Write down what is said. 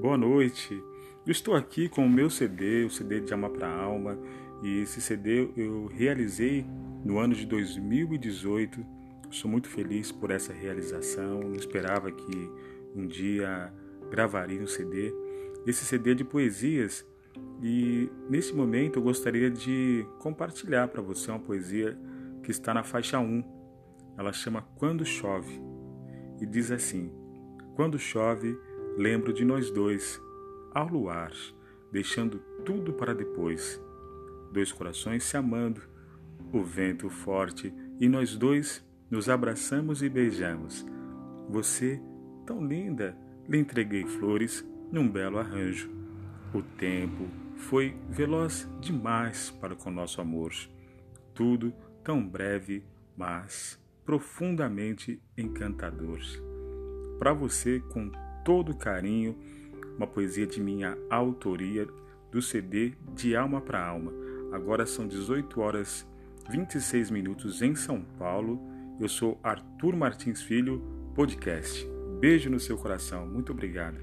boa noite. Eu estou aqui com o meu CD, o CD de Alma para Alma, e esse CD eu realizei no ano de 2018. Sou muito feliz por essa realização. Não esperava que um dia gravaria um CD. Esse CD é de poesias e nesse momento eu gostaria de compartilhar para você uma poesia que está na faixa 1. Ela chama Quando Chove e diz assim: Quando chove, lembro de nós dois, ao luar, deixando tudo para depois. Dois corações se amando, o vento forte e nós dois nos abraçamos e beijamos. Você, tão linda, lhe entreguei flores num belo arranjo. O tempo foi veloz demais para com nosso amor. Tudo tão breve, mas profundamente encantador. Para você, com todo carinho, uma poesia de minha autoria do CD De Alma para Alma. Agora são 18 horas 26 minutos em São Paulo. Eu sou Arthur Martins Filho, podcast. Beijo no seu coração. Muito obrigado.